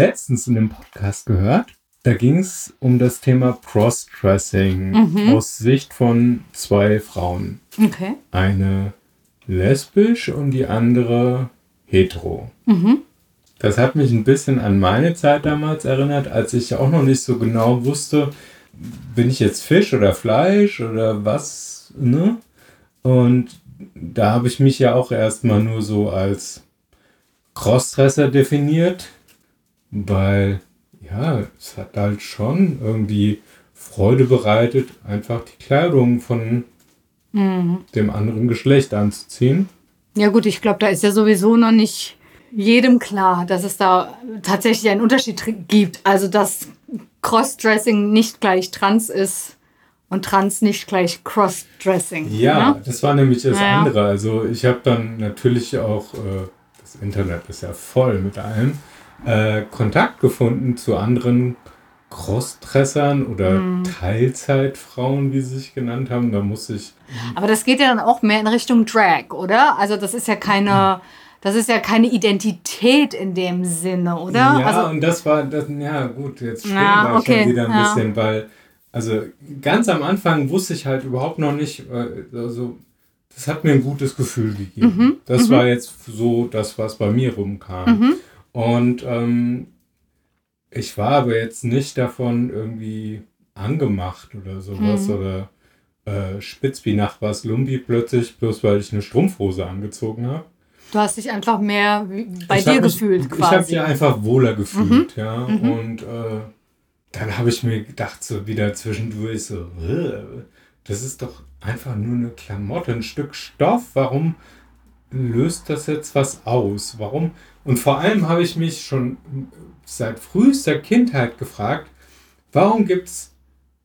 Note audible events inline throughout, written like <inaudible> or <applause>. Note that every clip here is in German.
letztens in einem Podcast gehört, da ging es um das Thema Crossdressing Mhm. aus Sicht von zwei Frauen. Okay. Eine lesbisch und die andere hetero. Mhm. Das hat mich ein bisschen an meine Zeit damals erinnert, als ich auch noch nicht so genau wusste, bin ich jetzt Fisch oder Fleisch oder was, ne? Und da habe ich mich ja auch erstmal nur so als Crossdresser definiert, weil ja, es hat halt schon irgendwie Freude bereitet, einfach die Kleidung von dem anderen Geschlecht anzuziehen. Ja gut, ich glaube, da ist ja sowieso noch nicht jedem klar, dass es da tatsächlich einen Unterschied gibt. Also dass Crossdressing nicht gleich trans ist und trans nicht gleich Crossdressing. Ja, ne? das war nämlich das Ja. andere. Also ich habe dann natürlich auch, äh, das Internet ist ja voll mit allem, äh, Kontakt gefunden zu anderen Crossdressern oder Mhm. Teilzeitfrauen, wie sie sich genannt haben. Da muss ich, Aber das geht ja dann auch mehr in Richtung Drag, oder? Also das ist ja keine, das ist ja keine Identität in dem Sinne, oder? ja, also, und das war, das, ja gut, jetzt stimmt Ja, wir okay, schon wieder ein ja. bisschen, weil, also ganz am Anfang wusste ich halt überhaupt noch nicht, also das hat mir ein gutes Gefühl gegeben. Mhm, Das war jetzt so das, was bei mir rumkam. Und ähm, ich war aber jetzt nicht davon irgendwie angemacht oder sowas Mhm. oder äh, spitz wie Nachbars Lumpi plötzlich, bloß weil ich eine Strumpfhose angezogen habe. du hast dich einfach mehr bei Ich dir mich- gefühlt Ich habe quasi. mich einfach wohler gefühlt, ja. Und äh, dann habe ich mir gedacht, so wieder zwischendurch so, "Äh, das ist doch einfach nur eine Klamotte, ein Stück Stoff. Warum löst das jetzt was aus? Warum? Und vor allem habe ich mich schon seit frühester Kindheit gefragt, warum gibt es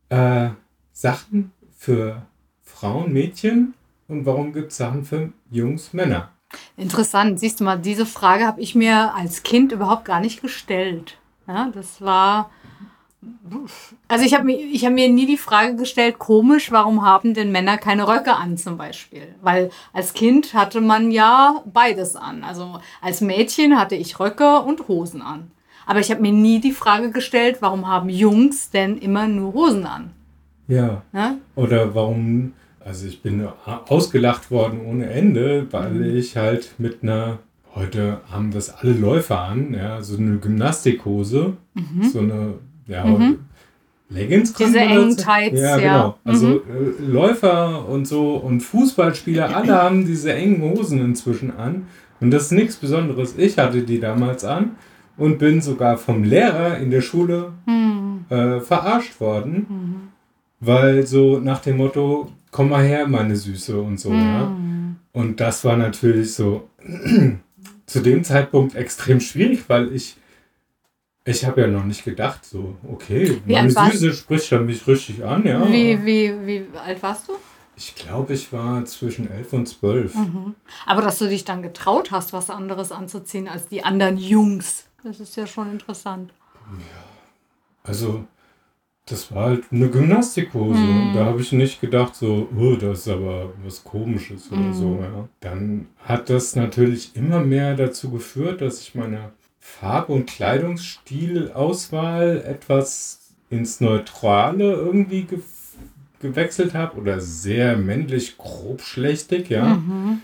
äh, Sachen für Frauen, Mädchen und warum gibt es Sachen für Jungs, Männer? Interessant. Siehst du mal, diese Frage habe ich mir als Kind überhaupt gar nicht gestellt. Ja, das war. Also ich habe mir, ich hab mir nie die Frage gestellt, komisch, warum haben denn Männer keine Röcke an zum Beispiel? Weil als Kind hatte man ja beides an. Also als Mädchen hatte ich Röcke und Hosen an. Aber ich habe mir nie die Frage gestellt, warum haben Jungs denn immer nur Hosen an? Ja. Ja? Oder warum, also ich bin ausgelacht worden ohne Ende, weil Mhm. ich halt mit einer, heute haben das alle Läufer an, ja, so eine Gymnastikhose, so eine, ja, Leggings kann Mhm. Diese engen Tights, ja. Genau. Also äh, Läufer und so und Fußballspieler, alle <clears throat> haben diese engen Hosen inzwischen an. Und das ist nichts Besonderes. Ich hatte die damals an und bin sogar vom Lehrer in der Schule Hm. äh, verarscht worden. Weil so nach dem Motto, komm mal her, meine Süße und so, ja. Hm. Und das war natürlich so <clears throat> zu dem Zeitpunkt extrem schwierig, weil ich, ich habe ja noch nicht gedacht, so, okay, Wie meine Süße spricht ja mich richtig an, ja. Wie, wie, wie alt warst du? Ich glaube, ich war zwischen elf und zwölf. Mhm. Aber dass du dich dann getraut hast, was anderes anzuziehen als die anderen Jungs, das ist ja schon interessant. Also, das war halt eine Gymnastikhose. Mhm. Da habe ich nicht gedacht, so, oh, das ist aber was Komisches oder so. Mhm. Ja. Dann hat das natürlich immer mehr dazu geführt, dass ich meine Farbe- und Kleidungsstilauswahl etwas ins Neutrale irgendwie ge gewechselt habe oder sehr männlich grobschlächtig, ja. Mhm.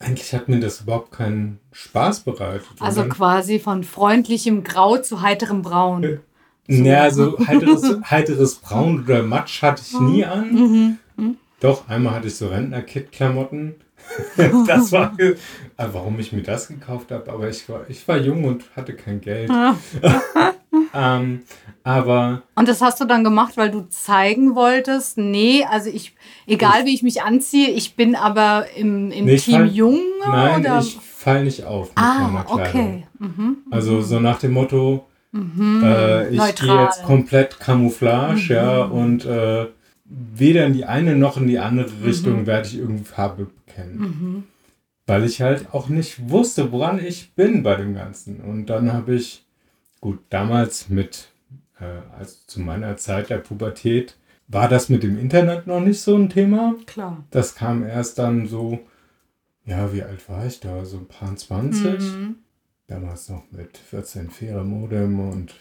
Eigentlich hat mir das überhaupt keinen Spaß bereitet. Also quasi von freundlichem Grau zu heiterem Braun. Ja, so heiteres, heiteres Braun oder Matsch hatte ich nie an. Mhm. Doch, einmal hatte ich so Rentner-Kit-Klamotten. <laughs> das war, äh, warum ich mir das gekauft habe, aber ich war, ich war jung und hatte kein Geld. <laughs> ähm, aber Und das hast du dann gemacht, weil du zeigen wolltest, nee, also ich, egal wie ich mich anziehe, ich bin aber im, im Nee, ich Team fall- Jung nein, oder? ich fall nicht auf mit ah, meiner Kleidung. okay. Mhm. Also so nach dem Motto, äh, ich gehe jetzt komplett Camouflage, ja, und äh, weder in die eine noch in die andere Richtung werde ich irgendwie Farbe bekennen. Weil ich halt auch nicht wusste, woran ich bin bei dem Ganzen. Und dann habe ich, gut, damals mit, äh, also zu meiner Zeit der Pubertät, war das mit dem Internet noch nicht so ein Thema. Klar. Das kam erst dann so, ja, wie alt war ich da? So ein paar 20. Mhm. damals noch mit 14 Fähre Modem und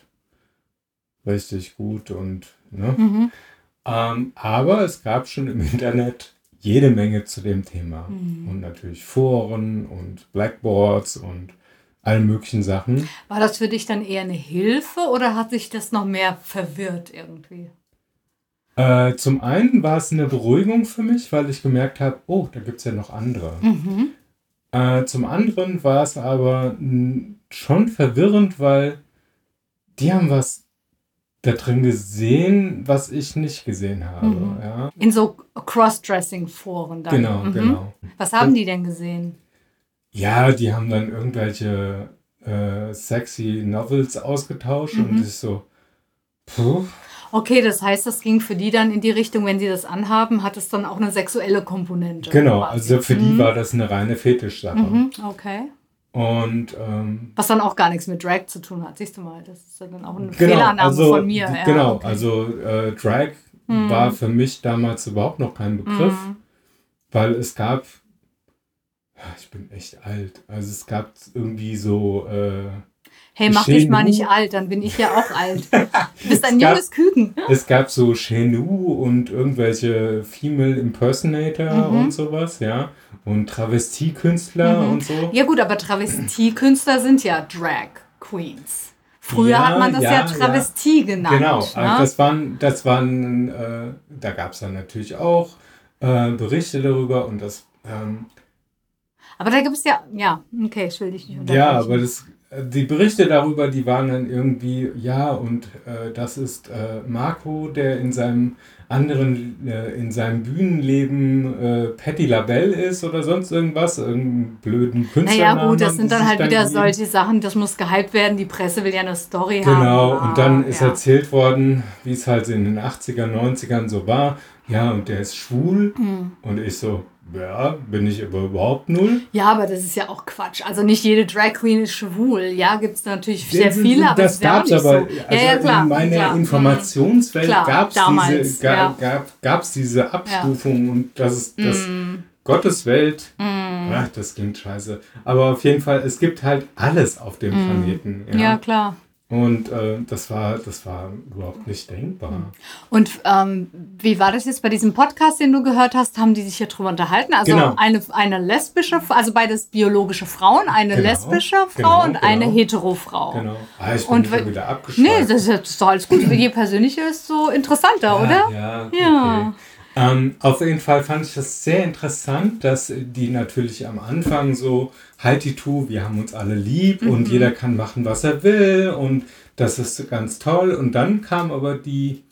richtig gut und ne? Mhm. Ähm, aber es gab schon im Internet jede Menge zu dem Thema. Mhm. Und natürlich Foren und Blackboards und alle möglichen Sachen. War das für dich dann eher eine Hilfe oder hat sich das noch mehr verwirrt irgendwie? Äh, zum einen war es eine Beruhigung für mich, weil ich gemerkt habe, oh, da gibt es ja noch andere. Mhm. Äh, zum anderen war es aber schon verwirrend, weil die haben was da drin gesehen, was ich nicht gesehen habe. Mhm. Ja? In so Crossdressing-Foren dann. Genau, Mhm. genau. Was haben die denn gesehen? Ja, die haben dann irgendwelche äh, sexy Novels ausgetauscht Mhm. und ich so, puh, Okay, das heißt, das ging für die dann in die Richtung, wenn sie das anhaben, hat es dann auch eine sexuelle Komponente. genau, quasi. also für die Mhm. war das eine reine Fetischsache. Mhm, okay. Und ähm, Was dann auch gar nichts mit Drag zu tun hat. Siehst du mal, das ist dann auch eine genau, Fehlannahme also, von mir. Ja, genau, okay. also äh, Drag Mhm. war für mich damals überhaupt noch kein Begriff, Mhm. weil es gab, ich bin echt alt, also es gab irgendwie so, äh, Hey, mach dich mal nicht alt, dann bin ich ja auch alt. <laughs> Du bist ein gab- junges Küken. Es gab so Chenou und irgendwelche Female Impersonator Mhm. und sowas, ja. Und Travestiekünstler Mhm. und so. Ja gut, aber Travestiekünstler sind ja Drag Queens. Früher Ja, hat man das ja, ja, Travestie genannt. Genau, ne? also das waren, das waren, äh, da gab es dann natürlich auch äh, Berichte darüber und das, ähm, aber da gibt es ja, ja, okay, ich will dich nicht unterbrechen. ja, aber das, die Berichte darüber, die waren dann irgendwie, ja, und äh, das ist äh, Marco, der in seinem anderen, äh, in seinem Bühnenleben äh, Patty LaBelle ist oder sonst irgendwas, irgendeinen blöden Künstler. Naja, gut, das sind dann halt wieder solche Sachen, das muss gehypt werden. Die Presse will ja eine Story haben. Genau, Ah, und dann ist ja. erzählt worden, wie es halt in den 80er, 90ern so war. Ja, und der ist schwul. Hm. Und ich so, ja, bin ich aber überhaupt null. Ja, aber das ist ja auch Quatsch. Also nicht jede Drag Queen ist schwul. Ja, gibt es natürlich sehr Das- viele, aber das ja auch gab's nicht aber, so. also ja, ja, klar. in meiner klar. Informationswelt gab es diese, ga, ja. gab, gab's diese Abstufung und das ist das Mm, Gottes Welt. mm. Ach, das klingt scheiße. Aber auf jeden Fall, es gibt halt alles auf dem Planeten. Mm. Ja, klar. Und äh, das war, das war überhaupt nicht denkbar. Und ähm, wie war das jetzt bei diesem Podcast, den du gehört hast? Haben die sich hier drüber unterhalten? Also Genau. eine, eine lesbische, also beides biologische Frauen, eine Genau, lesbische Frau genau, und eine genau. hetero-Frau. Genau. Ah, ich bin Und schon wieder abgeschweift. Nee, das ist, das ist doch alles gut. Je persönlicher ist so interessanter, Ah, oder? Ja, Ja. Okay. Ähm, auf jeden Fall fand ich das sehr interessant, dass die natürlich am Anfang so, halt die tu, wir haben uns alle lieb Mhm. und jeder kann machen, was er will und das ist ganz toll. Und dann kam aber die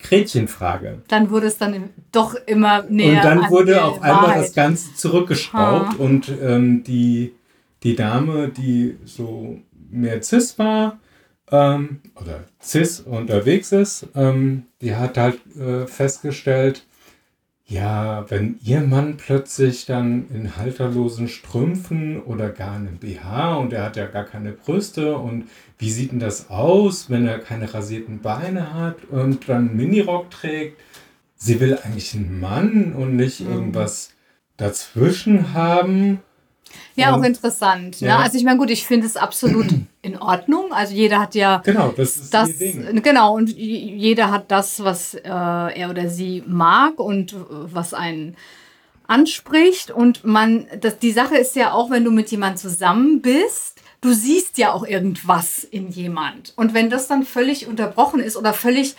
Gretchenfrage. Dann wurde es dann doch immer näher. und dann an wurde auf einmal Wahrheit. das Ganze zurückgeschraubt und ähm, die, die Dame, die so mehr cis war, ähm, oder cis unterwegs ist, ähm, die hat halt äh, festgestellt, ja, wenn ihr Mann plötzlich dann in halterlosen Strümpfen oder gar einem BH und er hat ja gar keine Brüste und wie sieht denn das aus, wenn er keine rasierten Beine hat und dann einen Minirock trägt? Sie will eigentlich einen Mann und nicht Mhm. irgendwas dazwischen haben. Ja, auch interessant. Ja. Ne? Also ich meine, gut, ich finde es absolut <clears throat> in Ordnung. Also jeder hat ja Genau, das ist das, Ding. genau, und jeder hat das, was äh, er oder sie mag und was einen anspricht. Und man, das, die Sache ist ja auch, wenn du mit jemandem zusammen bist, du siehst ja auch irgendwas in jemand. Und wenn das dann völlig unterbrochen ist oder völlig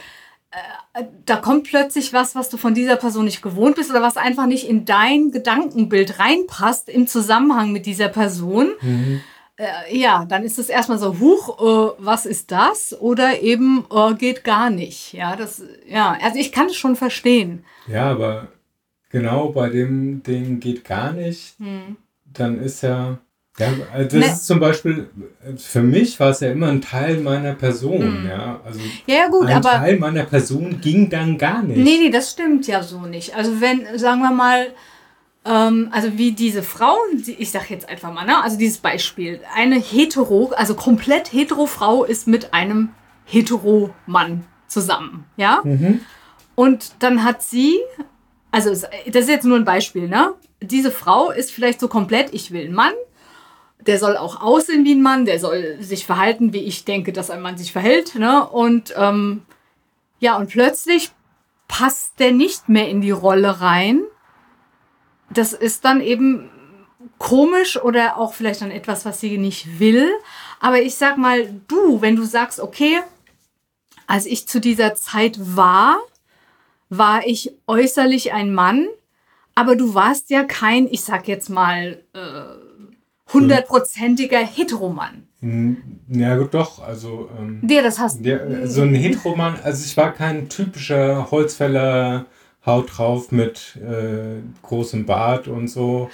äh, da kommt plötzlich was, was du von dieser Person nicht gewohnt bist oder was einfach nicht in dein Gedankenbild reinpasst im Zusammenhang mit dieser Person. Mhm. Äh, ja, dann ist es erstmal so, huch, äh, was ist das? Oder eben, äh, geht gar nicht. Ja, das, ja, also ich kann es schon verstehen. Ja, aber genau bei dem Ding geht gar nicht. Dann ist ja. Ja, also das Ne. ist zum Beispiel, für mich war es ja immer ein Teil meiner Person, ja. Also Ja, ja, gut, ein aber. Teil meiner Person ging dann gar nicht. Nee, nee, das stimmt ja so nicht. Also wenn, sagen wir mal, ähm, also wie diese Frau, die- ich sag jetzt einfach mal, ne, also dieses Beispiel, eine hetero, also komplett hetero Frau ist mit einem hetero Mann zusammen, ja? Mhm. Und dann hat sie, also das ist jetzt nur ein Beispiel, ne? Diese Frau ist vielleicht so komplett, ich will einen Mann. Der soll auch aussehen wie ein Mann, der soll sich verhalten, wie ich denke, dass ein Mann sich verhält. Ne? Und ähm, ja, und plötzlich passt der nicht mehr in die Rolle rein. Das ist dann eben komisch oder auch vielleicht dann etwas, was sie nicht will. Aber ich sag mal, du, wenn du sagst, okay, als ich zu dieser Zeit war, war ich äußerlich ein Mann, aber du warst ja kein, ich sag jetzt mal, äh, hundertprozentiger Heteromann. Hm, ja, gut, doch. Also, ähm, ja, das hast du. so ein Heteromann, also ich war kein typischer Holzfäller, Haut drauf mit äh, großem Bart und so.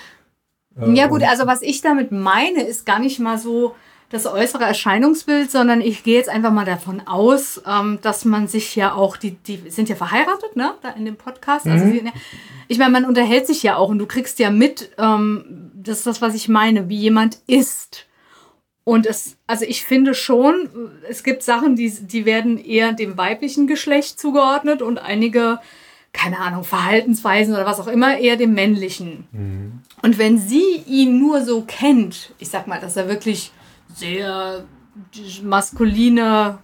Äh, ja, gut, also was ich damit meine, ist gar nicht mal so das äußere Erscheinungsbild, sondern ich gehe jetzt einfach mal davon aus, ähm, dass man sich ja auch, die, die sind ja verheiratet, ne, da in dem Podcast. Also mhm. Also, ich meine, man unterhält sich ja auch und du kriegst ja mit, ähm, das ist das, was ich meine, wie jemand ist. Und es, also ich finde schon, es gibt Sachen, die, die werden eher dem weiblichen Geschlecht zugeordnet und einige, keine Ahnung, Verhaltensweisen oder was auch immer, eher dem männlichen. Mhm. Und wenn sie ihn nur so kennt, ich sag mal, dass er wirklich sehr maskuline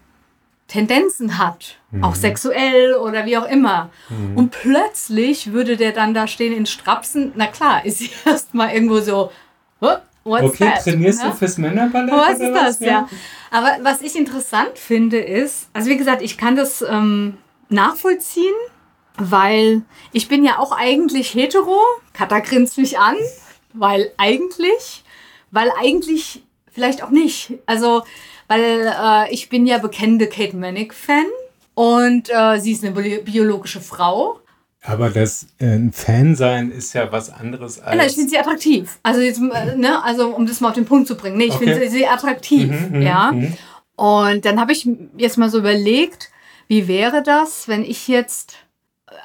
Tendenzen hat, mhm. auch sexuell oder wie auch immer. Mhm. Und plötzlich würde der dann da stehen in Strapsen. Na klar, ist <laughs> sie erstmal irgendwo so, what's okay, that? trainierst ne? du fürs Männerballett? Was ist das, ja? ja? Aber was ich interessant finde ist, also wie gesagt, ich kann das ähm, nachvollziehen, weil ich bin ja auch eigentlich hetero. Katha grinst mich an, weil eigentlich, weil eigentlich vielleicht auch nicht. Also, weil äh, ich bin ja bekennende Kate Manick-Fan und äh, sie ist eine biologische Frau. Aber das äh, ein Fan sein ist ja was anderes als. Ja, ich finde sie attraktiv. Also jetzt, äh, ne, also um das mal auf den Punkt zu bringen. Nee, ich okay. finde sie, sie attraktiv. Mhm, mhm ja. Mhm. Und dann habe ich jetzt mal so überlegt, wie wäre das, wenn ich jetzt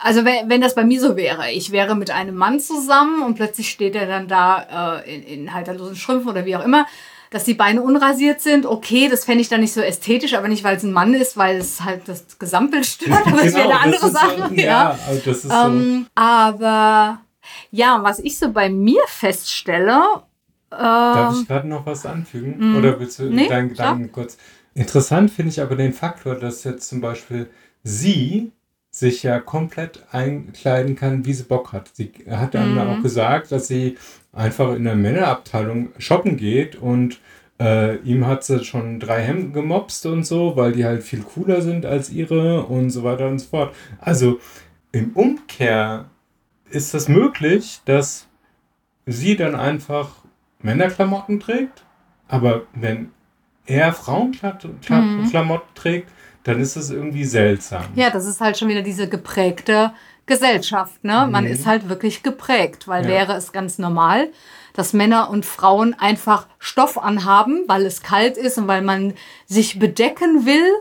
also wenn, wenn das bei mir so wäre, ich wäre mit einem Mann zusammen und plötzlich steht er dann da äh, in, in halterlosen Strümpfen oder wie auch immer dass die Beine unrasiert sind, okay, das fände ich dann nicht so ästhetisch, aber nicht, weil es ein Mann ist, weil es halt das Gesamtbild stört, aber genau, das wäre eine andere Sache. So, ja, ja. Also das ist ähm, so. Aber ja, was ich so bei mir feststelle. Ähm, Darf ich gerade noch was anfügen? Mm, Oder willst du nee, deinen Gedanken kurz? Interessant finde ich aber den Faktor, dass jetzt zum Beispiel sie sich ja komplett einkleiden kann, wie sie Bock hat. Sie hat dann mhm. auch gesagt, dass sie einfach in der Männerabteilung shoppen geht und äh, ihm hat sie schon drei Hemden gemobst und so, weil die halt viel cooler sind als ihre und so weiter und so fort. Also im Umkehr ist das möglich, dass sie dann einfach Männerklamotten trägt, aber wenn er Frauenklamotten mhm. trägt, dann ist das irgendwie seltsam. Ja, das ist halt schon wieder diese geprägte Gesellschaft. Ne? Mhm. Man ist halt wirklich geprägt, weil ja. wäre es ganz normal, dass Männer und Frauen einfach Stoff anhaben, weil es kalt ist und weil man sich bedecken will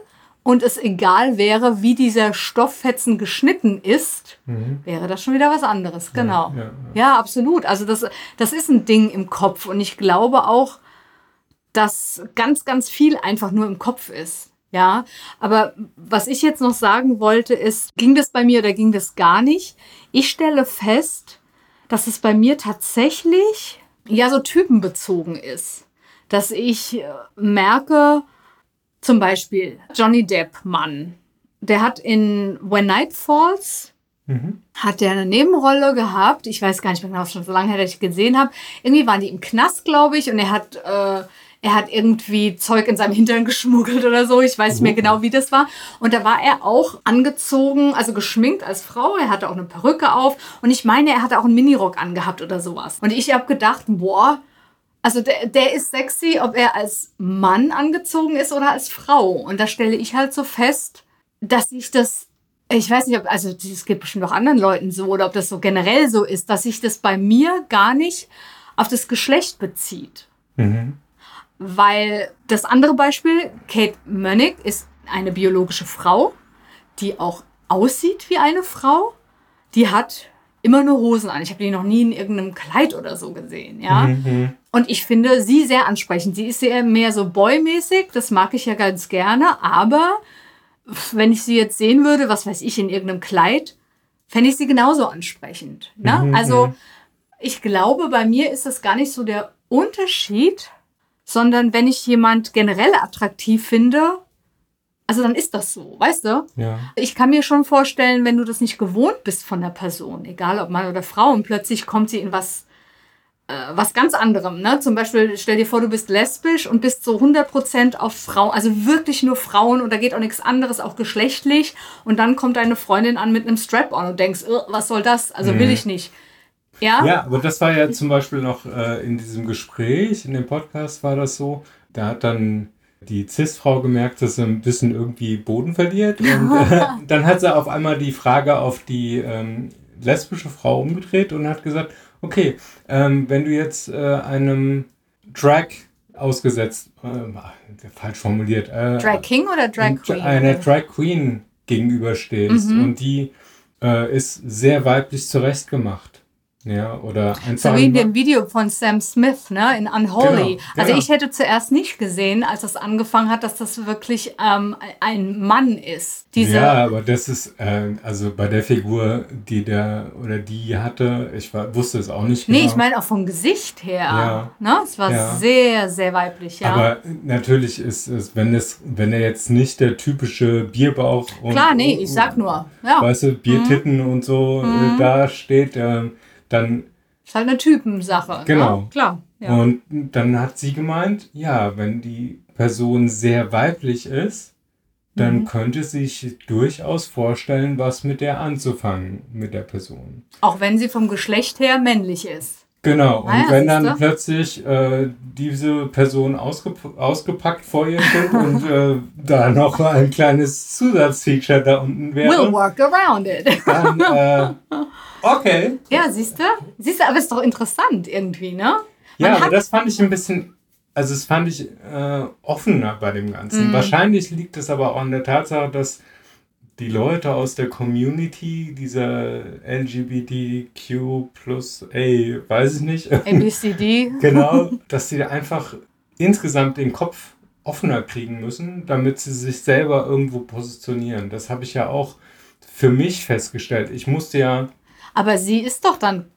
und es egal wäre, wie dieser Stofffetzen geschnitten ist, mhm. wäre das schon wieder was anderes. Genau. Ja, ja, ja, absolut. Also das, das ist ein Ding im Kopf und ich glaube auch, dass ganz, ganz viel einfach nur im Kopf ist. Ja, aber was ich jetzt noch sagen wollte, ist, ging das bei mir oder ging das gar nicht? Ich stelle fest, dass es bei mir tatsächlich ja so typenbezogen ist. Dass ich äh, merke, zum Beispiel Johnny Depp Mann, der hat in When Night Falls mhm. hat der eine Nebenrolle gehabt. Ich weiß gar nicht mehr genau, schon so lange her, dass ich gesehen habe. Irgendwie waren die im Knast, glaube ich, und er hat äh, er hat irgendwie Zeug in seinem Hintern geschmuggelt oder so. Ich weiß nicht mehr genau, wie das war. Und da war er auch angezogen, also geschminkt als Frau. Er hatte auch eine Perücke auf. Und ich meine, er hatte auch einen Minirock angehabt oder sowas. Und ich habe gedacht, boah, also der, der ist sexy, ob er als Mann angezogen ist oder als Frau. Und da stelle ich halt so fest, dass ich das ich weiß nicht, ob, also es geht bestimmt auch anderen Leuten so oder ob das so generell so ist, dass sich das bei mir gar nicht auf das Geschlecht bezieht. Mhm. Weil das andere Beispiel, Kate Mönnig ist eine biologische Frau, die auch aussieht wie eine Frau. Die hat immer nur Hosen an. Ich habe die noch nie in irgendeinem Kleid oder so gesehen, ja. Mhm. Und ich finde sie sehr ansprechend. Sie ist sehr mehr so boymäßig, das mag ich ja ganz gerne, aber wenn ich sie jetzt sehen würde, was weiß ich, in irgendeinem Kleid, fände ich sie genauso ansprechend. Ne? Mhm. Also mhm. ich glaube, bei mir ist das gar nicht so der Unterschied, sondern wenn ich jemand generell attraktiv finde, also dann ist das so, weißt du? Ja. Ich kann mir schon vorstellen, wenn du das nicht gewohnt bist von der Person, egal ob Mann oder Frau, und plötzlich kommt sie in was, äh, was ganz anderem. Ne? Zum Beispiel, stell dir vor, du bist lesbisch und bist so 100% auf Frauen, also wirklich nur Frauen und da geht auch nichts anderes, auch geschlechtlich. Und dann kommt deine Freundin an mit einem Strap-on und denkst, "Ugh, was soll das? Also will Mhm. ich nicht. Ja? Ja, aber das war ja zum Beispiel noch äh, in diesem Gespräch, in dem Podcast war das so, da hat dann die Cis-Frau gemerkt, dass sie ein bisschen irgendwie Boden verliert. Und <laughs> äh, dann hat sie auf einmal die Frage auf die ähm, lesbische Frau umgedreht und hat gesagt, okay, ähm, wenn du jetzt äh, einem Drag ausgesetzt, äh, falsch formuliert, äh, Drag King oder Drag Queen? einer Drag Queen gegenüberstehst Mhm. und die äh, ist sehr weiblich zurechtgemacht. Ja, oder einfach. So wie in dem Video von Sam Smith, ne, in Unholy. Genau, Also genau. ich hätte zuerst nicht gesehen, als das angefangen hat, dass das wirklich ähm, ein Mann ist. Diese, ja, aber das ist, äh, also bei der Figur, die der oder die hatte, ich war, wusste es auch nicht Nee, genau. ich meine auch vom Gesicht her. Ja. Ne? Es war Ja. sehr, sehr weiblich, ja. Aber natürlich ist es, wenn es, wenn er jetzt nicht der typische Bierbauch und Klar, nee, ich sag nur. Ja. weißt du, Biertitten und so Mhm. äh, da steht, ähm, dann Ist halt eine Typensache. Genau. Ne? Klar. Ja. Und dann hat sie gemeint, ja, wenn die Person sehr weiblich ist, dann Mhm. könnte sie sich durchaus vorstellen, was mit der anzufangen, mit der Person. Auch wenn sie vom Geschlecht her männlich ist. Genau, und Ah ja, wenn dann plötzlich äh, diese Person ausgep ausgepackt vor ihr steht und äh, da noch ein kleines Zusatzfeature da unten We'll wäre, work around it. dann äh, <laughs> okay. ja, siehst du? Siehst du, aber ist doch interessant irgendwie, ne? Ja, Man aber hat- das fand ich ein bisschen, also das fand ich äh, offener bei dem Ganzen. Mhm. Wahrscheinlich liegt es aber auch an der Tatsache, dass die Leute aus der Community, dieser LGBTQ plus A, weiß ich nicht, ABCD. <laughs> genau, dass sie einfach insgesamt den Kopf offener kriegen müssen, damit sie sich selber irgendwo positionieren. Das habe ich ja auch für mich festgestellt. Ich musste ja Aber sie ist doch dann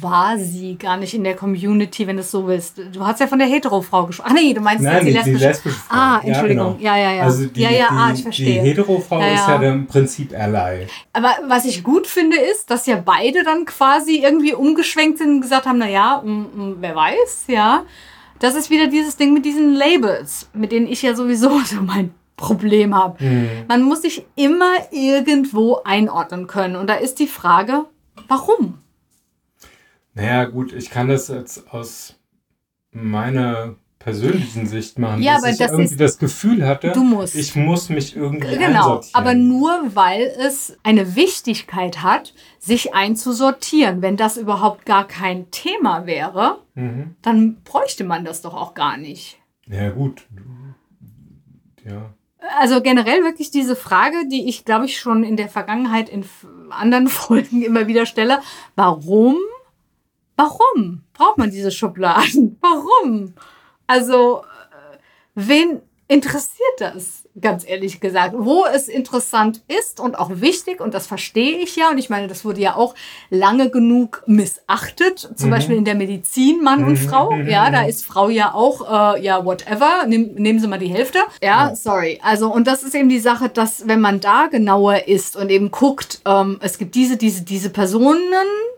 quasi gar nicht in der Community, wenn du es so willst. Du hast ja von der Hetero-Frau gesprochen. Ah, nee, du meinst Nein, die, die lesbische. lesbische Frau. Ah, Entschuldigung. Ja, Ja, ja, ja. Also die, ja, ja, die, ah, ich die verstehe. Hetero-Frau Ja, ist ja. im Prinzip Ally. Aber was ich gut finde, ist, dass ja beide dann quasi irgendwie umgeschwenkt sind und gesagt haben, naja, wer weiß, ja. Das ist wieder dieses Ding mit diesen Labels, mit denen ich ja sowieso <laughs> so mein Problem habe. Hm. Man muss sich immer irgendwo einordnen können. Und da ist die Frage, warum? Naja, gut, ich kann das jetzt aus meiner persönlichen Sicht machen, Ja, dass aber ich das irgendwie ist- das Gefühl hatte, Du musst. ich muss mich irgendwie Genau, aber nur weil es eine Wichtigkeit hat, sich einzusortieren. Wenn das überhaupt gar kein Thema wäre, Mhm. dann bräuchte man das doch auch gar nicht. Ja, gut. Ja. Also generell wirklich diese Frage, die ich glaube ich schon in der Vergangenheit in anderen <laughs> Folgen immer wieder stelle. Warum? Warum braucht man diese Schubladen? Warum? Also, äh, wen interessiert das? Ganz ehrlich gesagt, wo es interessant ist und auch wichtig, und das verstehe ich ja, und ich meine, das wurde ja auch lange genug missachtet, zum Mhm. Beispiel in der Medizin, Mann und Mhm, Frau. mhm, Ja, da ist Frau ja auch, äh, ja, whatever, Nehm, nehmen Sie mal die Hälfte. Ja, Ja. sorry. Also, und das ist eben die Sache, dass wenn man da genauer ist und eben guckt, ähm, es gibt diese, diese, diese Personen,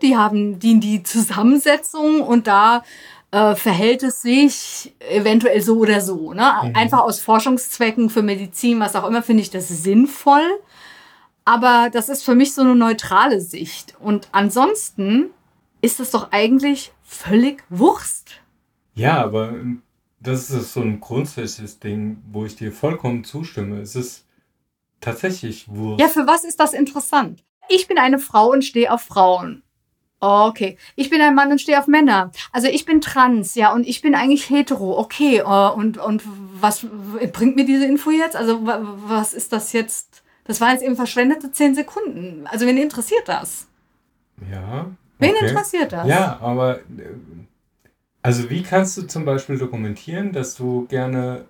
die haben die, die Zusammensetzung und da äh, verhält es sich eventuell so oder so. Ne? Mhm. Einfach aus Forschungszwecken für Medizin, was auch immer, finde ich das sinnvoll. Aber das ist für mich so eine neutrale Sicht. Und ansonsten ist es doch eigentlich völlig Wurst. ja, aber das ist so ein grundsätzliches Ding, wo ich dir vollkommen zustimme. Es ist tatsächlich Wurst. Ja, für was ist das interessant? Ich bin eine Frau und stehe auf Frauen. Okay. Ich bin ein Mann und stehe auf Männer. Also ich bin trans, ja, und ich bin eigentlich hetero. Okay. äh, Und, und was bringt mir diese Info jetzt? Also wa- was ist das jetzt? Das waren jetzt eben verschwendete zehn Sekunden. Also wen interessiert das? Ja. Wen okay. interessiert das? Ja, aber äh, also wie kannst du zum Beispiel dokumentieren, dass du gerne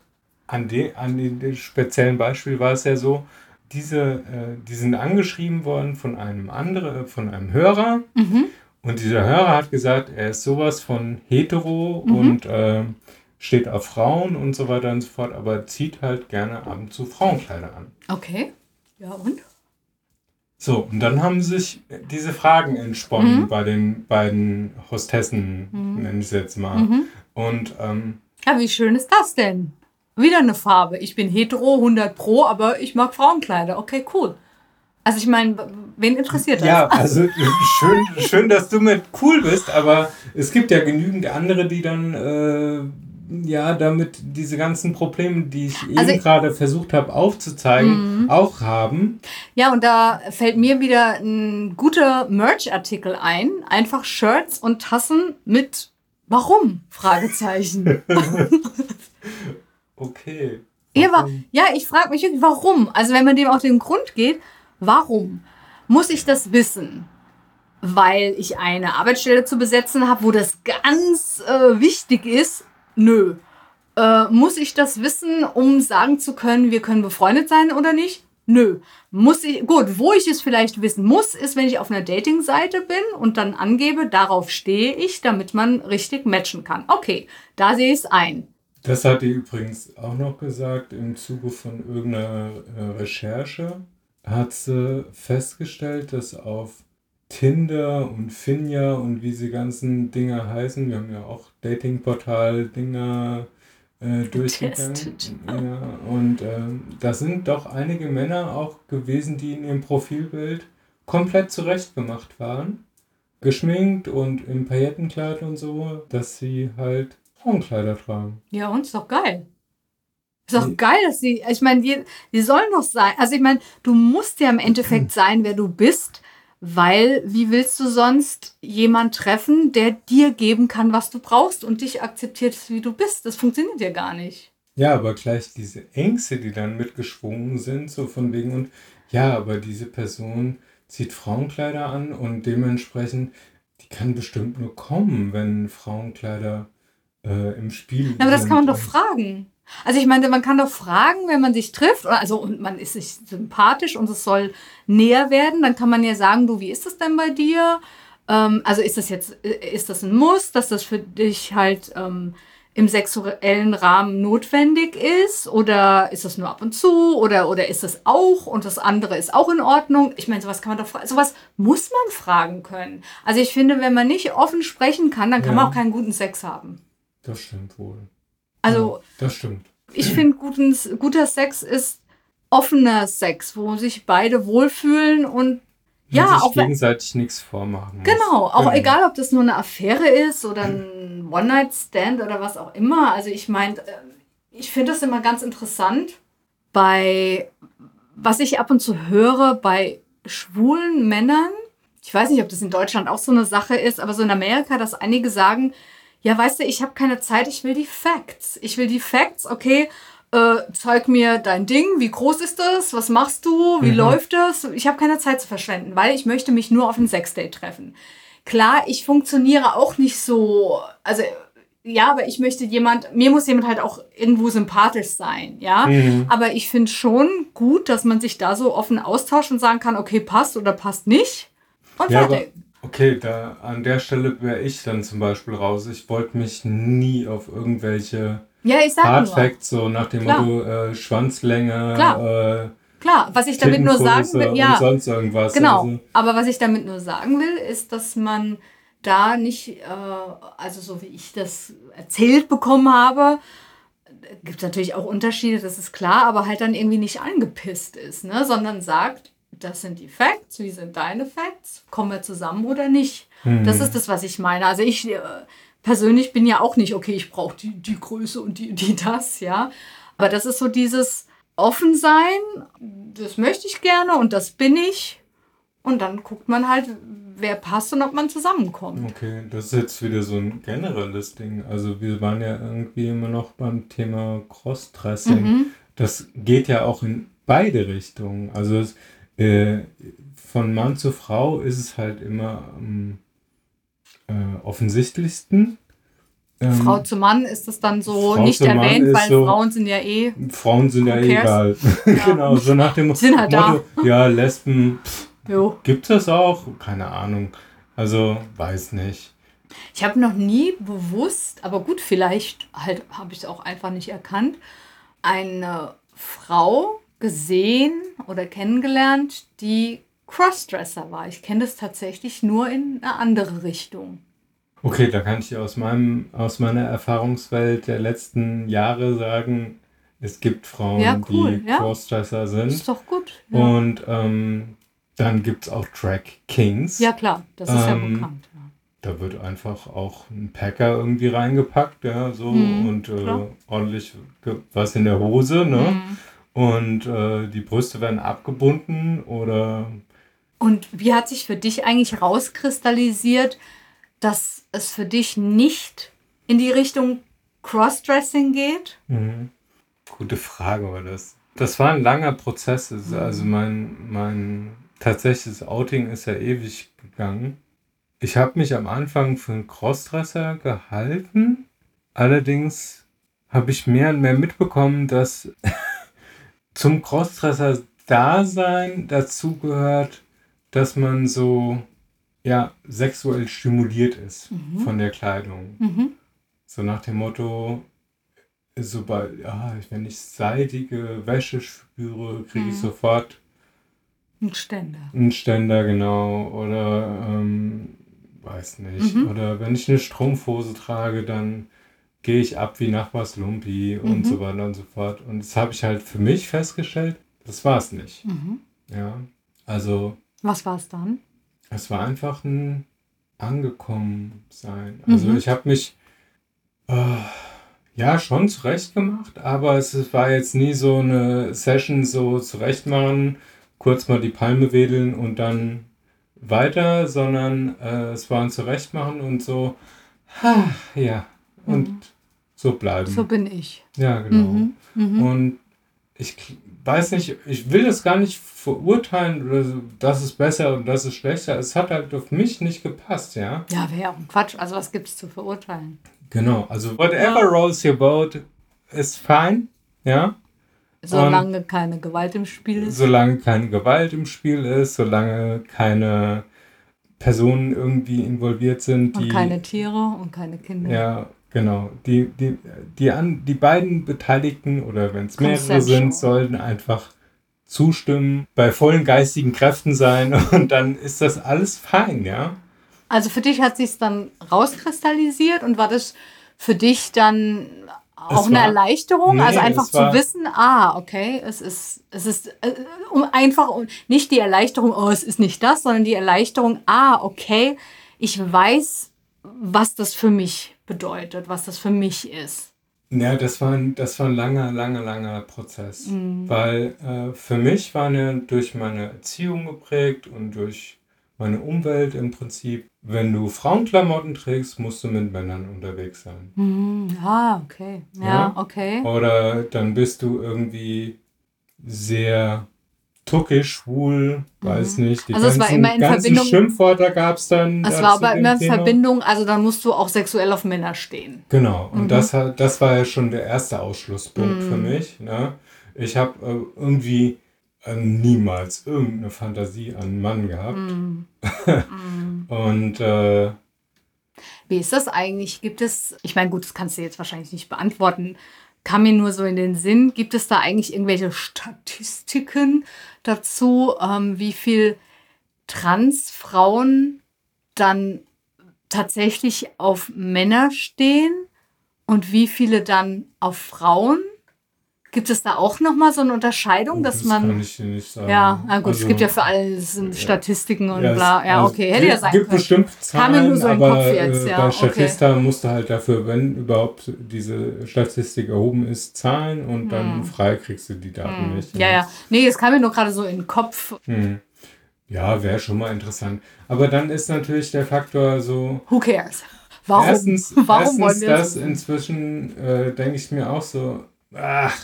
an, de, an dem speziellen Beispiel war es ja so, diese, äh, die sind angeschrieben worden von einem anderen, von einem Hörer Mhm. Und dieser Hörer hat gesagt, er ist sowas von hetero Mhm. und äh, steht auf Frauen und so weiter und so fort, aber zieht halt gerne ab und zu Frauenkleider an. Okay. Ja, und? So, und dann haben sich diese Fragen entsponnen mhm. bei den beiden Hostessen, mhm. nenne ich es jetzt mal. Mhm. Und, ähm, ja, wie schön ist das denn? Wieder eine Farbe. Ich bin hetero, 100 pro, aber ich mag Frauenkleider. Okay, cool. Also ich meine, wen interessiert das? Ja, also <laughs> schön, schön, dass du mit cool bist, aber es gibt ja genügend andere, die dann äh, ja damit diese ganzen Probleme, die ich also eben gerade versucht habe aufzuzeigen, mhm. auch haben. Ja, und da fällt mir wieder ein guter Merch-Artikel ein. Einfach Shirts und Tassen mit Warum? Fragezeichen. <laughs> okay. Ja, ja, ich frage mich wirklich, warum? Also wenn man dem auf den Grund geht, warum muss ich das wissen? Weil ich eine Arbeitsstelle zu besetzen habe, wo das ganz äh, wichtig ist? Nö. Äh, muss ich das wissen, um sagen zu können, wir können befreundet sein oder nicht? Nö. Muss ich, gut, wo ich es vielleicht wissen muss, ist, wenn ich auf einer Dating-Seite bin und dann angebe, darauf stehe ich, damit man richtig matchen kann. Okay, da sehe ich es ein. Das hat die übrigens auch noch gesagt im Zuge von irgendeiner äh, Recherche. Hat sie festgestellt, dass auf Tinder und Finja und wie sie ganzen Dinge heißen, wir haben ja auch Datingportal-Dinger äh, durchgegangen. Ja, und äh, da sind doch einige Männer auch gewesen, die in ihrem Profilbild komplett zurechtgemacht waren. Geschminkt und im Paillettenkleid und so, dass sie halt Frauenkleider tragen. Ja, und ist doch geil. Ist doch geil, dass sie, ich meine, die, die sollen doch sein. Also ich meine, du musst ja im Endeffekt <clears throat> sein, wer du bist, weil wie willst du sonst jemand treffen, der dir geben kann, was du brauchst und dich akzeptiert, wie du bist? Das funktioniert ja gar nicht. Ja, aber gleich diese Ängste, die dann mitgeschwungen sind, so von wegen und ja, aber diese Person zieht Frauenkleider an und dementsprechend, die kann bestimmt nur kommen, wenn Frauenkleider äh, im Spiel. Ja, aber das kann man doch fragen. Also ich meine, man kann doch fragen, wenn man sich trifft, also und man ist sich sympathisch und es soll näher werden, dann kann man ja sagen, du, wie ist das denn bei dir? Ähm, also ist das jetzt, äh, ist das ein Muss, dass das für dich halt ähm, im sexuellen Rahmen notwendig ist? Oder ist das nur ab und zu? Oder, oder ist das auch und das andere ist auch in Ordnung? Ich meine, sowas kann man doch fragen. Sowas muss man fragen können. Also ich finde, wenn man nicht offen sprechen kann, dann kann ja. man auch keinen guten Sex haben. Das stimmt wohl. Also, ja, das stimmt. Ich finde, guter Sex ist offener Sex, wo sich beide wohlfühlen und ja, sich auch gegenseitig nichts vormachen. Muss. Genau, auch genau. egal, ob das nur eine Affäre ist oder ein One-Night-Stand oder was auch immer. Also ich meine, äh, ich finde das immer ganz interessant bei, was ich ab und zu höre bei schwulen Männern. Ich weiß nicht, ob das in Deutschland auch so eine Sache ist, aber so in Amerika, dass einige sagen, ja, weißt du, ich habe keine Zeit, ich will die Facts. Ich will die Facts, okay, äh, zeig mir dein Ding, wie groß ist das, was machst du, wie mhm. läuft das? Ich habe keine Zeit zu verschwenden, weil ich möchte mich nur auf ein Sexdate treffen. Klar, ich funktioniere auch nicht so, also ja, aber ich möchte jemand, mir muss jemand halt auch irgendwo sympathisch sein, ja. Mhm. Aber ich finde schon gut, dass man sich da so offen austauscht und sagen kann, okay, passt oder passt nicht. Und ja, fertig. Okay, da an der Stelle wäre ich dann zum Beispiel raus. Ich wollte mich nie auf irgendwelche ja, ich sag Hardfacts, so nach dem Klar. Motto äh, Schwanzlänge, Klar. Äh, Klar, was ich damit nur sagen will, ja, sonst irgendwas. Genau, also. aber was ich damit nur sagen will, ist, dass man da nicht, äh, also so wie ich das erzählt bekommen habe, gibt es natürlich auch Unterschiede, das ist klar, aber halt dann irgendwie nicht angepisst ist, ne? sondern sagt, das sind die Facts, wie sind deine Facts, kommen wir zusammen oder nicht? Mhm. Das ist das, was ich meine. Also ich äh, persönlich bin ja auch nicht, okay, ich brauche die, die Größe und die, die das, ja. Aber das ist so dieses Offensein, das möchte ich gerne und das bin ich. Und dann guckt man halt, wer passt und ob man zusammenkommt. Okay, das ist jetzt wieder so ein generelles Ding. Also wir waren ja irgendwie immer noch beim Thema Cross-Dressing. Mhm. Das geht ja auch in beide Richtungen. Also es, äh, von Mann zu Frau ist es halt immer am äh, offensichtlichsten. Ähm, Frau zu Mann ist es dann so Frau nicht erwähnt, weil so, Frauen sind ja eh. Frauen sind ja eh egal. <laughs> Ja. genau, so nach dem <laughs> sind halt Motto, da. ja, Lesben, gibt es auch? Keine Ahnung. Also, weiß nicht. Ich habe noch nie bewusst, aber gut, vielleicht halt habe ich es auch einfach nicht erkannt, eine Frau gesehen oder kennengelernt, die Crossdresser war. Ich kenne das tatsächlich nur in eine andere Richtung. Okay, da kann ich aus, meinem, aus meiner Erfahrungswelt der letzten Jahre sagen, es gibt Frauen, Ja, cool, die ja. Crossdresser Ist sind. doch gut. Ja, Und ähm, dann gibt es auch Drag Kings. ja klar, das ist ja Ähm, bekannt. Ja. Da wird einfach auch ein Packer irgendwie reingepackt, ja, so Mhm, und äh, ordentlich was in der Hose, ne? Mhm. Und äh, die Brüste werden abgebunden oder Und wie hat sich für dich eigentlich rauskristallisiert, dass es für dich nicht in die Richtung Crossdressing geht? Mhm. Gute Frage war das. Das war ein langer Prozess. Es- Mhm. Also mein, mein tatsächliches Outing ist ja ewig gegangen. Ich habe mich am Anfang für einen Crossdresser gehalten. Allerdings habe ich mehr und mehr mitbekommen, dass zum Crossdresser-Dasein dazu gehört, dass man so ja, sexuell stimuliert ist Mhm. von der Kleidung. Mhm. So nach dem Motto, sobald, ja, wenn ich seidige Wäsche spüre, kriege ich Mhm. sofort Ein Ständer. einen Ständer, genau. Oder, ähm, weiß nicht. Mhm. Oder wenn ich eine Strumpfhose trage, dann gehe ich ab wie Nachbars Lumpi Mhm. und so weiter und so fort. Und das habe ich halt für mich festgestellt, das war es nicht. Mhm. Ja, also Was war es dann? es war einfach ein angekommen sein. Also Mhm. ich habe mich äh, ja schon zurecht gemacht, aber es war jetzt nie so eine Session so zurechtmachen, kurz mal die Palme wedeln und dann weiter, sondern äh, es war ein Zurechtmachen und so, ha, ja, und Mhm. so bleiben. So bin ich. ja, genau. Mhm. Mhm. Und ich weiß nicht, ich will das gar nicht verurteilen, oder so, das ist besser und das ist schlechter. Es hat halt auf mich nicht gepasst, ja. Ja, wäre ja auch ein Quatsch. Also was gibt es zu verurteilen? Genau, also whatever Ja. rolls your boat ist fein, ja. Solange keine Gewalt im Spiel ist. Solange keine Gewalt im Spiel ist, solange keine Personen irgendwie involviert sind, die. Und keine Tiere und keine Kinder. Ja, genau. Die, die, die, an, die beiden Beteiligten oder wenn es mehrere sind, sollten einfach zustimmen, bei vollen geistigen Kräften sein <laughs> und dann ist das alles fein, ja. Also für dich hat sich dann rauskristallisiert und war das für dich dann auch Es eine war- Erleichterung? Nee, also einfach war- zu wissen, ah, okay, es ist, es ist äh, um einfach um, nicht die Erleichterung, oh, es ist nicht das, sondern die Erleichterung, ah, okay, ich weiß, was das für mich bedeutet, was das für mich ist. Ja, das war ein, das war ein langer, langer, langer Prozess. Mhm. Weil äh, für mich war eine, durch meine Erziehung geprägt und durch meine Umwelt im Prinzip, wenn du Frauenklamotten trägst, musst du mit Männern unterwegs sein. Mhm. Ah, okay. Ja, Ja. okay. Oder dann bist du irgendwie sehr tuckisch, schwul, weiß nicht. Die Also es war immer in Verbindung- Schimpfwörter gab es dann. Es war aber immer in. Verbindung, also dann musst du auch sexuell auf Männer stehen. Genau, und Mhm. das, hat, das war ja schon der erste Ausschlusspunkt für Mhm. mich. Ne? Ich habe äh, irgendwie äh, niemals irgendeine Fantasie an einen Mann gehabt. Mhm. <laughs> Mhm. Und äh, Wie ist das eigentlich? Gibt es, ich meine, gut, das kannst du jetzt wahrscheinlich nicht beantworten, kam mir nur so in den Sinn, gibt es da eigentlich irgendwelche Statistiken dazu, ähm, wie viel Transfrauen dann tatsächlich auf Männer stehen und wie viele dann auf Frauen? Gibt es da auch nochmal so eine Unterscheidung, dass Oh, das kann man. ich dir nicht sagen. Ja, na gut, es Also, gibt ja für alles sind Statistiken und ja, es- bla. Ja, also, okay, hätte ja es sein gibt können. bestimmt Kam mir Zahlen, nur so aber Kopf jetzt, äh, ja, bei okay. Statista musst du halt dafür, wenn überhaupt diese Statistik erhoben ist, zahlen und dann frei kriegst du die Daten Hm. nicht. Ja, ja. Nee, es kam mir nur gerade so in den Kopf. Hm. Ja, wäre schon mal interessant. Aber dann ist natürlich der Faktor so, Who cares? Warum? Erstens, <laughs> Warum erstens wollen wir das das? inzwischen äh, denke ich mir auch so, ach,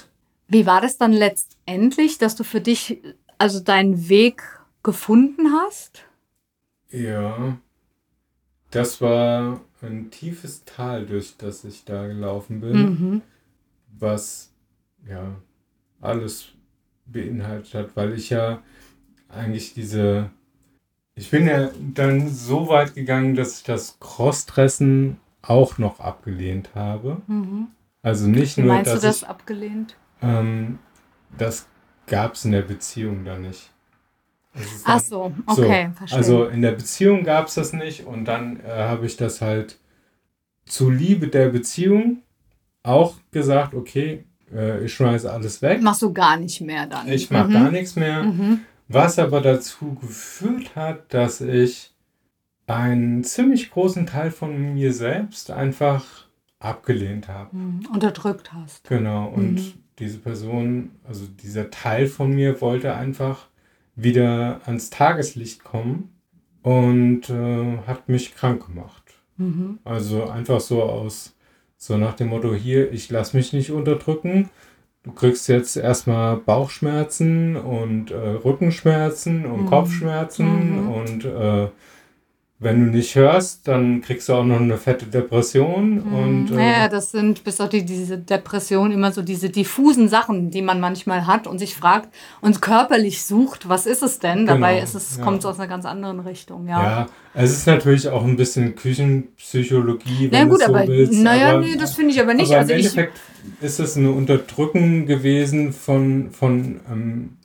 Wie war das dann letztendlich, dass du für dich also deinen Weg gefunden hast? ja, das war ein tiefes Tal, durch das ich da gelaufen bin, Mhm. was ja alles beinhaltet hat, weil ich ja eigentlich diese Ich bin ja dann so weit gegangen, dass ich das Crossdressen auch noch abgelehnt habe. Mhm. Also nicht Wie nur, meinst dass du das ich, abgelehnt? Ähm, das gab es in der Beziehung da nicht. Ist Ach so, okay, verstehe. Also in der Beziehung gab es das nicht und dann äh, habe ich das halt zu Liebe der Beziehung auch gesagt, okay, äh, ich schmeiße alles weg. Machst du gar nicht mehr dann? Ich mache mhm. gar nichts mehr. Mhm. Was aber dazu geführt hat, dass ich einen ziemlich großen Teil von mir selbst einfach abgelehnt habe. Mhm. Unterdrückt hast. Genau. Und Mhm. Diese Person, also dieser Teil von mir wollte einfach wieder ans Tageslicht kommen und äh, hat mich krank gemacht. Mhm. Also einfach so aus, so nach dem Motto, hier, ich lasse mich nicht unterdrücken. Du kriegst jetzt erstmal Bauchschmerzen und äh, Rückenschmerzen und Mhm. Kopfschmerzen Mhm. und äh, wenn du nicht hörst, dann kriegst du auch noch eine fette Depression und Mhm. äh, ja, das sind bis auf die, diese Depression immer so diese diffusen Sachen, die man manchmal hat und sich fragt und körperlich sucht, was ist es denn? Dabei Genau, ist es, ja. kommt es aus einer ganz anderen Richtung, ja. Ja, es ist natürlich auch ein bisschen Küchenpsychologie, wenn gut, du so aber willst. naja, aber, nee, das finde ich aber nicht. aber also im ich, Endeffekt ist es eine Unterdrückung gewesen von, von einem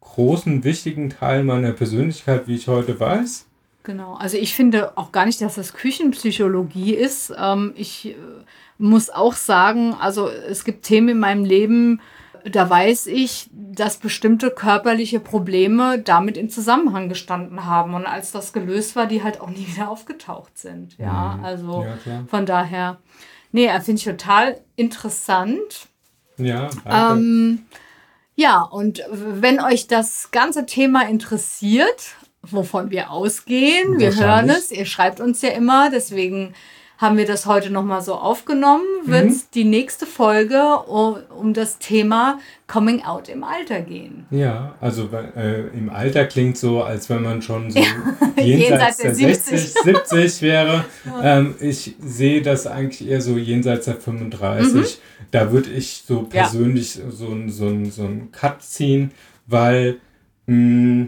großen, wichtigen Teil meiner Persönlichkeit, wie ich heute weiß. Genau, also ich finde auch gar nicht, dass das Küchenpsychologie ist. Ähm, ich äh, muss auch sagen, also es gibt Themen in meinem Leben, da weiß ich, dass bestimmte körperliche Probleme damit in Zusammenhang gestanden haben und als das gelöst war, die halt auch nie <laughs> wieder aufgetaucht sind. Ja, Mhm. also Ja, von daher, nee, äh, finde ich total interessant. Ja, danke. Ähm, ja, und wenn euch das ganze Thema interessiert, wovon wir ausgehen, wir hören es, ihr schreibt uns ja immer, deswegen haben wir das heute nochmal so aufgenommen, wird Mhm. die nächste Folge um, um das Thema Coming Out im Alter gehen. Ja, also äh, im Alter klingt so, als wenn man schon so Jenseits <laughs> jenseits der der 60, 70 wäre. Ähm, ich sehe das eigentlich eher so jenseits der 35. Da würde ich so Mhm. Ja. persönlich so, so, so einen Cut ziehen, weil mh,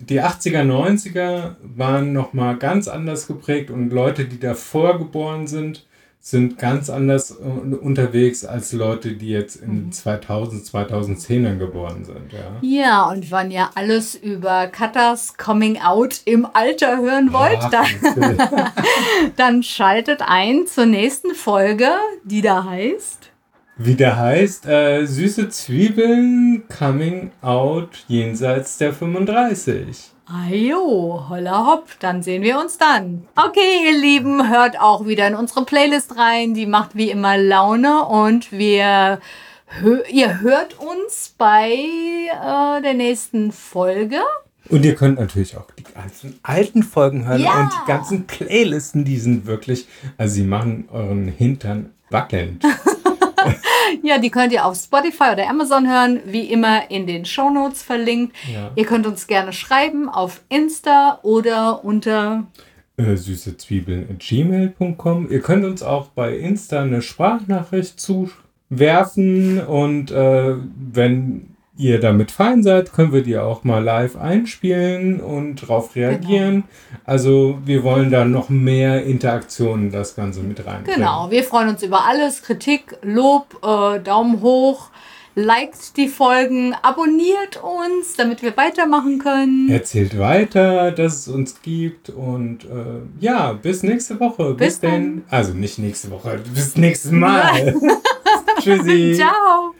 die 80er, 90er waren nochmal ganz anders geprägt und Leute, die davor geboren sind, sind ganz anders äh, unterwegs als Leute, die jetzt in Mhm. 2000, 2010ern geboren sind. Ja. Ja, und wenn ihr alles über Katas Coming Out im Alter hören wollt, Ach, dann, <laughs> dann schaltet ein zur nächsten Folge, die da heißt. Wie der heißt, äh, süße Zwiebeln coming out jenseits der 35. Ajo, holla hopp, dann sehen wir uns dann. Okay, ihr Lieben, hört auch wieder in unsere Playlist rein. Die macht wie immer Laune und wir, hö ihr hört uns bei äh, der nächsten Folge. Und ihr könnt natürlich auch die ganzen alten Folgen hören Ja. und die ganzen Playlisten, die sind wirklich, also sie machen euren Hintern wackelnd. <laughs> Ja, die könnt ihr auf Spotify oder Amazon hören, wie immer in den Shownotes verlinkt. Ja. Ihr könnt uns gerne schreiben auf Insta oder unter äh, süße Zwiebeln at gmail.com. Ihr könnt uns auch bei Insta eine Sprachnachricht zuwerfen und äh, wenn ihr damit fein seid, können wir die auch mal live einspielen und darauf reagieren. Also wir wollen da noch mehr Interaktionen in das Ganze mit reinbringen. Genau, wir freuen uns über alles. Kritik, Lob, äh, Daumen hoch. Liked die Folgen, abonniert uns, damit wir weitermachen können. Erzählt weiter, dass es uns gibt und äh, ja, bis nächste Woche. Bis Bis, denn. Also nicht nächste Woche, bis nächstes Mal. <laughs> Tschüssi. Ciao.